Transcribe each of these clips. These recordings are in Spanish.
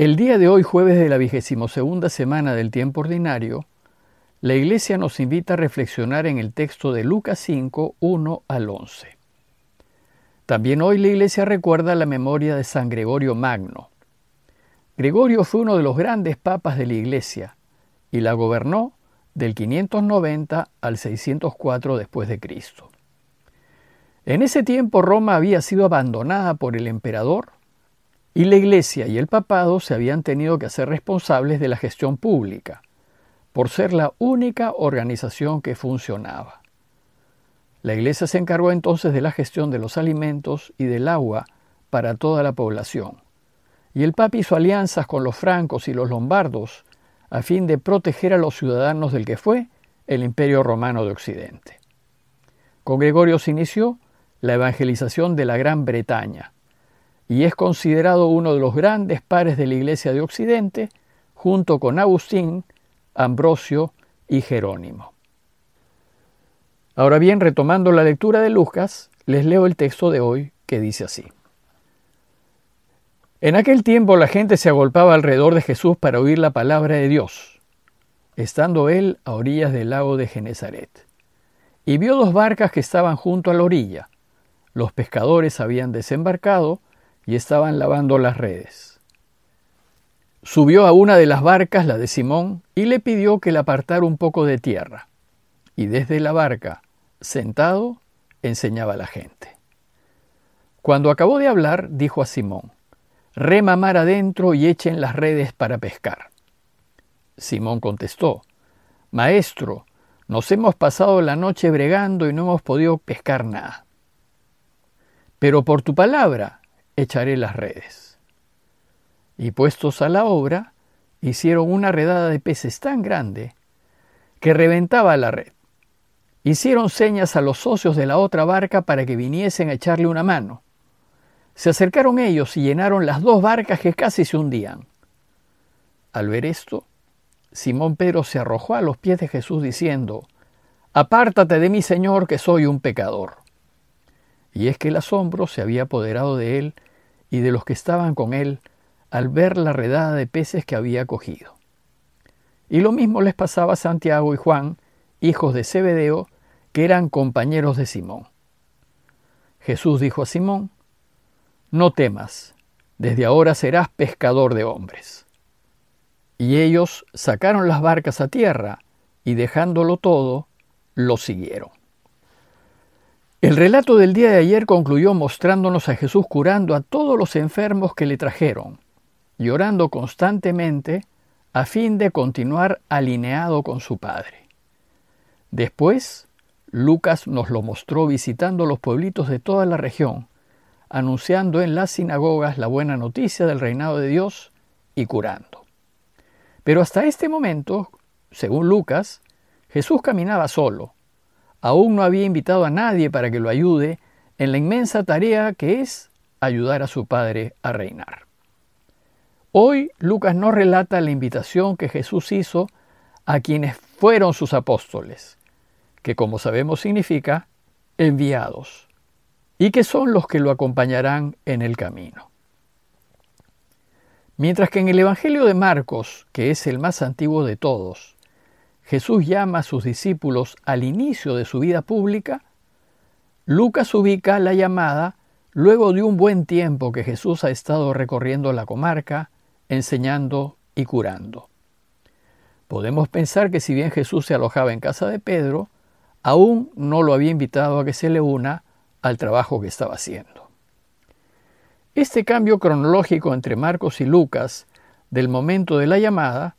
El día de hoy, jueves de la vigésimo segunda semana del tiempo ordinario, la Iglesia nos invita a reflexionar en el texto de Lucas 5, 1 al 11. También hoy la Iglesia recuerda la memoria de San Gregorio Magno. Gregorio fue uno de los grandes papas de la Iglesia y la gobernó del 590 al 604 después de Cristo. En ese tiempo Roma había sido abandonada por el emperador y la Iglesia y el papado se habían tenido que hacer responsables de la gestión pública, por ser la única organización que funcionaba. La Iglesia se encargó entonces de la gestión de los alimentos y del agua para toda la población, y el Papa hizo alianzas con los francos y los lombardos a fin de proteger a los ciudadanos del que fue el Imperio Romano de Occidente. Con Gregorio se inició la evangelización de la Gran Bretaña, y es considerado uno de los grandes pares de la Iglesia de Occidente, junto con Agustín, Ambrosio y Jerónimo. Ahora bien, retomando la lectura de Lucas, les leo el texto de hoy que dice así. En aquel tiempo la gente se agolpaba alrededor de Jesús para oír la palabra de Dios, estando él a orillas del lago de Genezaret. Y vio dos barcas que estaban junto a la orilla. Los pescadores habían desembarcado y estaban lavando las redes. Subió a una de las barcas, la de Simón, y le pidió que la apartara un poco de tierra. Y desde la barca, sentado, enseñaba a la gente. Cuando acabó de hablar, dijo a Simón, Rema mar adentro y echen las redes para pescar. Simón contestó, Maestro, nos hemos pasado la noche bregando y no hemos podido pescar nada. Pero por tu palabra echaré las redes. Y puestos a la obra, hicieron una redada de peces tan grande que reventaba la red. Hicieron señas a los socios de la otra barca para que viniesen a echarle una mano. Se acercaron ellos y llenaron las dos barcas que casi se hundían. Al ver esto, Simón Pedro se arrojó a los pies de Jesús diciendo, Apártate de mí, Señor, que soy un pecador. Y es que el asombro se había apoderado de él y de los que estaban con él al ver la redada de peces que había cogido. Y lo mismo les pasaba a Santiago y Juan, hijos de Zebedeo, que eran compañeros de Simón. Jesús dijo a Simón, No temas, desde ahora serás pescador de hombres. Y ellos sacaron las barcas a tierra, y dejándolo todo, lo siguieron. El relato del día de ayer concluyó mostrándonos a Jesús curando a todos los enfermos que le trajeron, llorando constantemente a fin de continuar alineado con su Padre. Después, Lucas nos lo mostró visitando los pueblitos de toda la región, anunciando en las sinagogas la buena noticia del reinado de Dios y curando. Pero hasta este momento, según Lucas, Jesús caminaba solo, aún no había invitado a nadie para que lo ayude en la inmensa tarea que es ayudar a su Padre a reinar. Hoy Lucas no relata la invitación que Jesús hizo a quienes fueron sus apóstoles, que como sabemos significa enviados, y que son los que lo acompañarán en el camino. Mientras que en el Evangelio de Marcos, que es el más antiguo de todos, Jesús llama a sus discípulos al inicio de su vida pública, Lucas ubica la llamada luego de un buen tiempo que Jesús ha estado recorriendo la comarca, enseñando y curando. Podemos pensar que si bien Jesús se alojaba en casa de Pedro, aún no lo había invitado a que se le una al trabajo que estaba haciendo. Este cambio cronológico entre Marcos y Lucas del momento de la llamada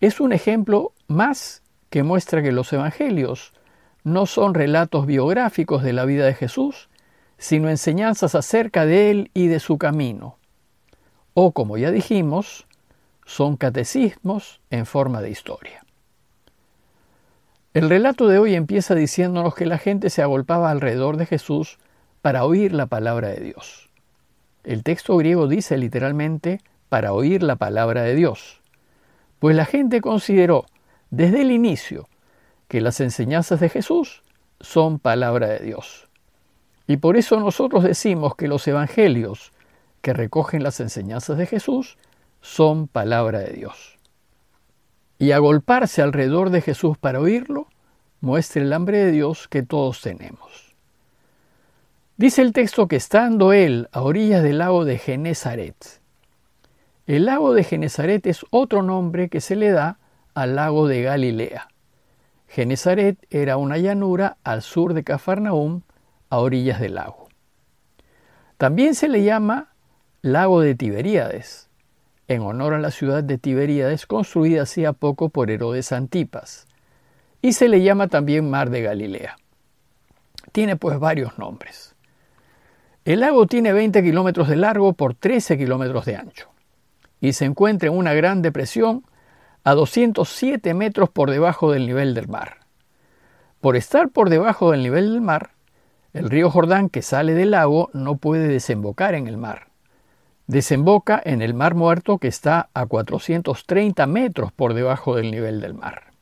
es un ejemplo más que muestra que los evangelios no son relatos biográficos de la vida de Jesús, sino enseñanzas acerca de él y de su camino. O, como ya dijimos, son catecismos en forma de historia. El relato de hoy empieza diciéndonos que la gente se agolpaba alrededor de Jesús para oír la palabra de Dios. El texto griego dice literalmente para oír la palabra de Dios, pues la gente consideró desde el inicio que las enseñanzas de Jesús son palabra de Dios. Y por eso nosotros decimos que los evangelios que recogen las enseñanzas de Jesús son palabra de Dios. Y agolparse alrededor de Jesús para oírlo muestra el hambre de Dios que todos tenemos. Dice el texto que estando él a orillas del lago de Genezaret, el lago de Genezaret es otro nombre que se le da al lago de Galilea. Genezaret era una llanura al sur de Cafarnaúm, a orillas del lago. También se le llama lago de Tiberíades, en honor a la ciudad de Tiberíades construida hacía poco por Herodes Antipas, y se le llama también Mar de Galilea. Tiene pues varios nombres. El lago tiene 20 kilómetros de largo por 13 kilómetros de ancho y se encuentra en una gran depresión a 207 metros por debajo del nivel del mar. Por estar por debajo del nivel del mar, el río Jordán que sale del lago no puede desembocar en el mar. Desemboca en el Mar Muerto que está a 430 metros por debajo del nivel del mar.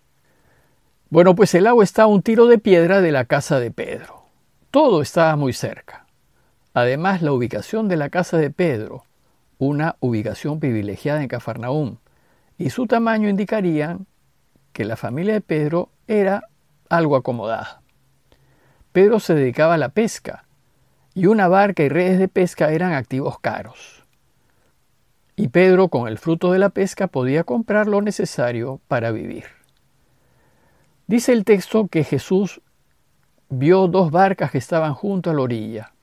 Bueno, pues el lago está a un tiro de piedra de la casa de Pedro. Todo estaba muy cerca. Además, la ubicación de la casa de Pedro, una ubicación privilegiada en Cafarnaúm, y su tamaño indicarían que la familia de Pedro era algo acomodada. Pedro se dedicaba a la pesca, y una barca y redes de pesca eran activos caros. Y Pedro, con el fruto de la pesca, podía comprar lo necesario para vivir. Dice el texto que Jesús vio dos barcas que estaban junto a la orilla.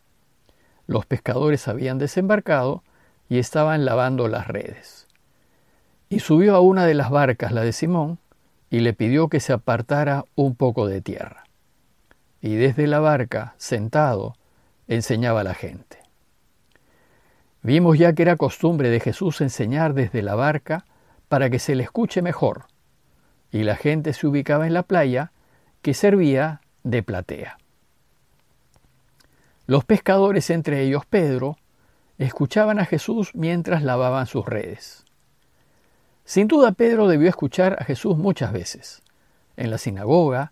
Los pescadores habían desembarcado y estaban lavando las redes. Y subió a una de las barcas, la de Simón, y le pidió que se apartara un poco de tierra y desde la barca, sentado, enseñaba a la gente. Vimos ya que era costumbre de Jesús enseñar desde la barca para que se le escuche mejor, y la gente se ubicaba en la playa que servía de platea. Los pescadores, entre ellos Pedro, escuchaban a Jesús mientras lavaban sus redes. Sin duda Pedro debió escuchar a Jesús muchas veces, en la sinagoga,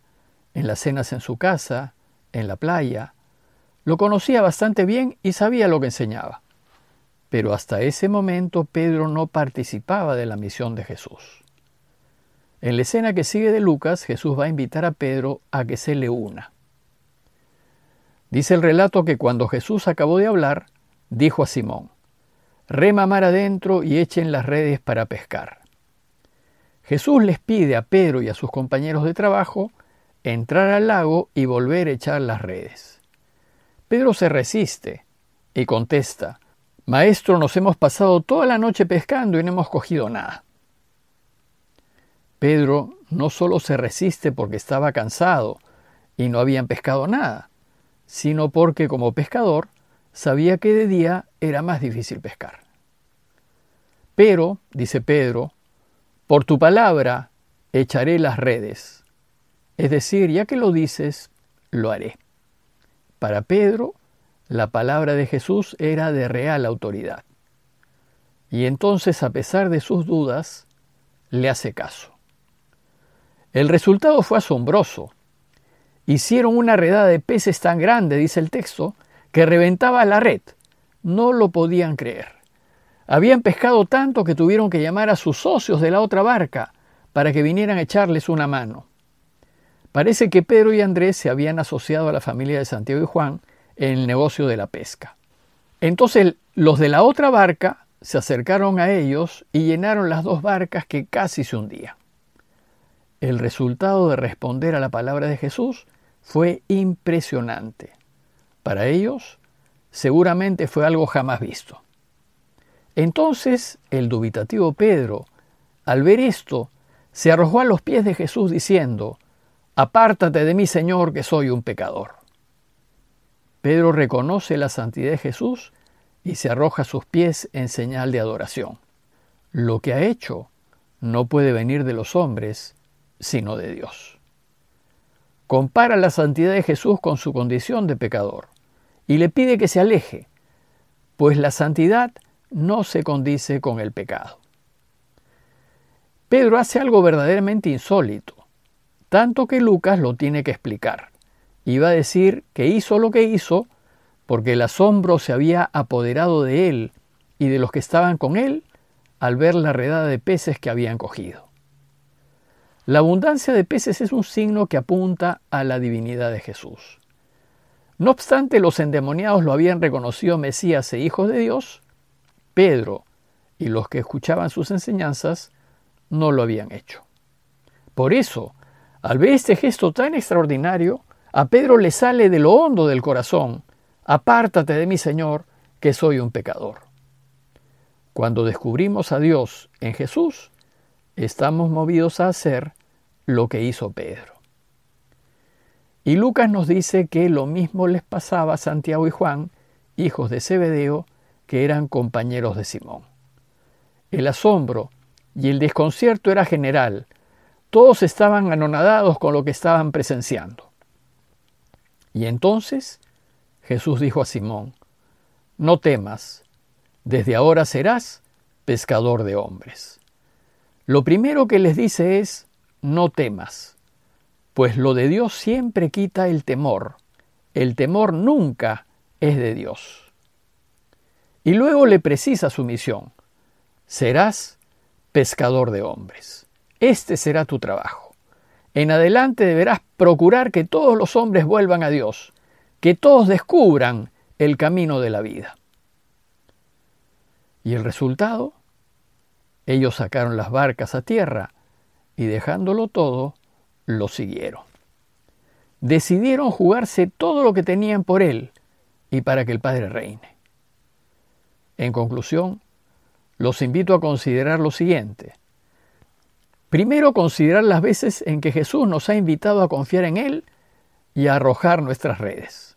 en las cenas en su casa, en la playa. Lo conocía bastante bien y sabía lo que enseñaba. Pero hasta ese momento Pedro no participaba de la misión de Jesús. En la escena que sigue de Lucas, Jesús va a invitar a Pedro a que se le una. Dice el relato que cuando Jesús acabó de hablar, dijo a Simón, Rema mar adentro y echen las redes para pescar. Jesús les pide a Pedro y a sus compañeros de trabajo entrar al lago y volver a echar las redes. Pedro se resiste y contesta, Maestro, nos hemos pasado toda la noche pescando y no hemos cogido nada. Pedro no solo se resiste porque estaba cansado y no habían pescado nada, sino porque como pescador sabía que de día era más difícil pescar. Pero, dice Pedro, por tu palabra echaré las redes. Es decir, ya que lo dices, lo haré. Para Pedro, la palabra de Jesús era de real autoridad. Y entonces, a pesar de sus dudas, le hace caso. El resultado fue asombroso. Hicieron una redada de peces tan grande, dice el texto, que reventaba la red. No lo podían creer. Habían pescado tanto que tuvieron que llamar a sus socios de la otra barca para que vinieran a echarles una mano. Parece que Pedro y Andrés se habían asociado a la familia de Santiago y Juan en el negocio de la pesca. Entonces los de la otra barca se acercaron a ellos y llenaron las dos barcas que casi se hundían. El resultado de responder a la palabra de Jesús fue impresionante. Para ellos, seguramente fue algo jamás visto. Entonces el dubitativo Pedro, al ver esto, se arrojó a los pies de Jesús diciendo, Apártate de mí, Señor, que soy un pecador. Pedro reconoce la santidad de Jesús y se arroja a sus pies en señal de adoración. Lo que ha hecho no puede venir de los hombres, sino de Dios. Compara la santidad de Jesús con su condición de pecador y le pide que se aleje, pues la santidad no se condice con el pecado. Pedro hace algo verdaderamente insólito tanto que Lucas lo tiene que explicar. Iba a decir que hizo lo que hizo porque el asombro se había apoderado de él y de los que estaban con él al ver la redada de peces que habían cogido. La abundancia de peces es un signo que apunta a la divinidad de Jesús. No obstante, los endemoniados lo habían reconocido Mesías e Hijo de Dios, Pedro y los que escuchaban sus enseñanzas no lo habían hecho. Por eso, al ver este gesto tan extraordinario, a Pedro le sale de lo hondo del corazón, apártate de mí, Señor, que soy un pecador. Cuando descubrimos a Dios en Jesús, estamos movidos a hacer lo que hizo Pedro. Y Lucas nos dice que lo mismo les pasaba a Santiago y Juan, hijos de Zebedeo, que eran compañeros de Simón. El asombro y el desconcierto era general. Todos estaban anonadados con lo que estaban presenciando. Y entonces Jesús dijo a Simón, No temas, desde ahora serás pescador de hombres. Lo primero que les dice es, no temas, pues lo de Dios siempre quita el temor. El temor nunca es de Dios. Y luego le precisa su misión. Serás pescador de hombres. Este será tu trabajo. En adelante deberás procurar que todos los hombres vuelvan a Dios, que todos descubran el camino de la vida. ¿Y el resultado? Ellos sacaron las barcas a tierra y dejándolo todo, lo siguieron. Decidieron jugarse todo lo que tenían por él y para que el Padre reine. En conclusión, los invito a considerar lo siguiente. Primero, considerar las veces en que Jesús nos ha invitado a confiar en Él y a arrojar nuestras redes.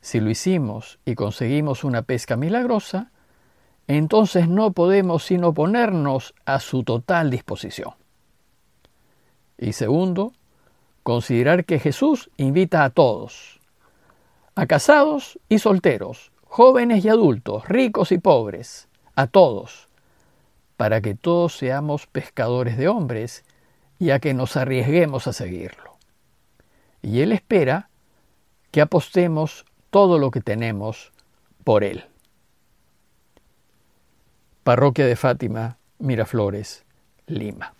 Si lo hicimos y conseguimos una pesca milagrosa, entonces no podemos sino ponernos a su total disposición. Y segundo, considerar que Jesús invita a todos, a casados y solteros, jóvenes y adultos, ricos y pobres, a todos, para que todos seamos pescadores de hombres y a que nos arriesguemos a seguirlo. Y Él espera que apostemos todo lo que tenemos por Él. Parroquia de Fátima, Miraflores, Lima.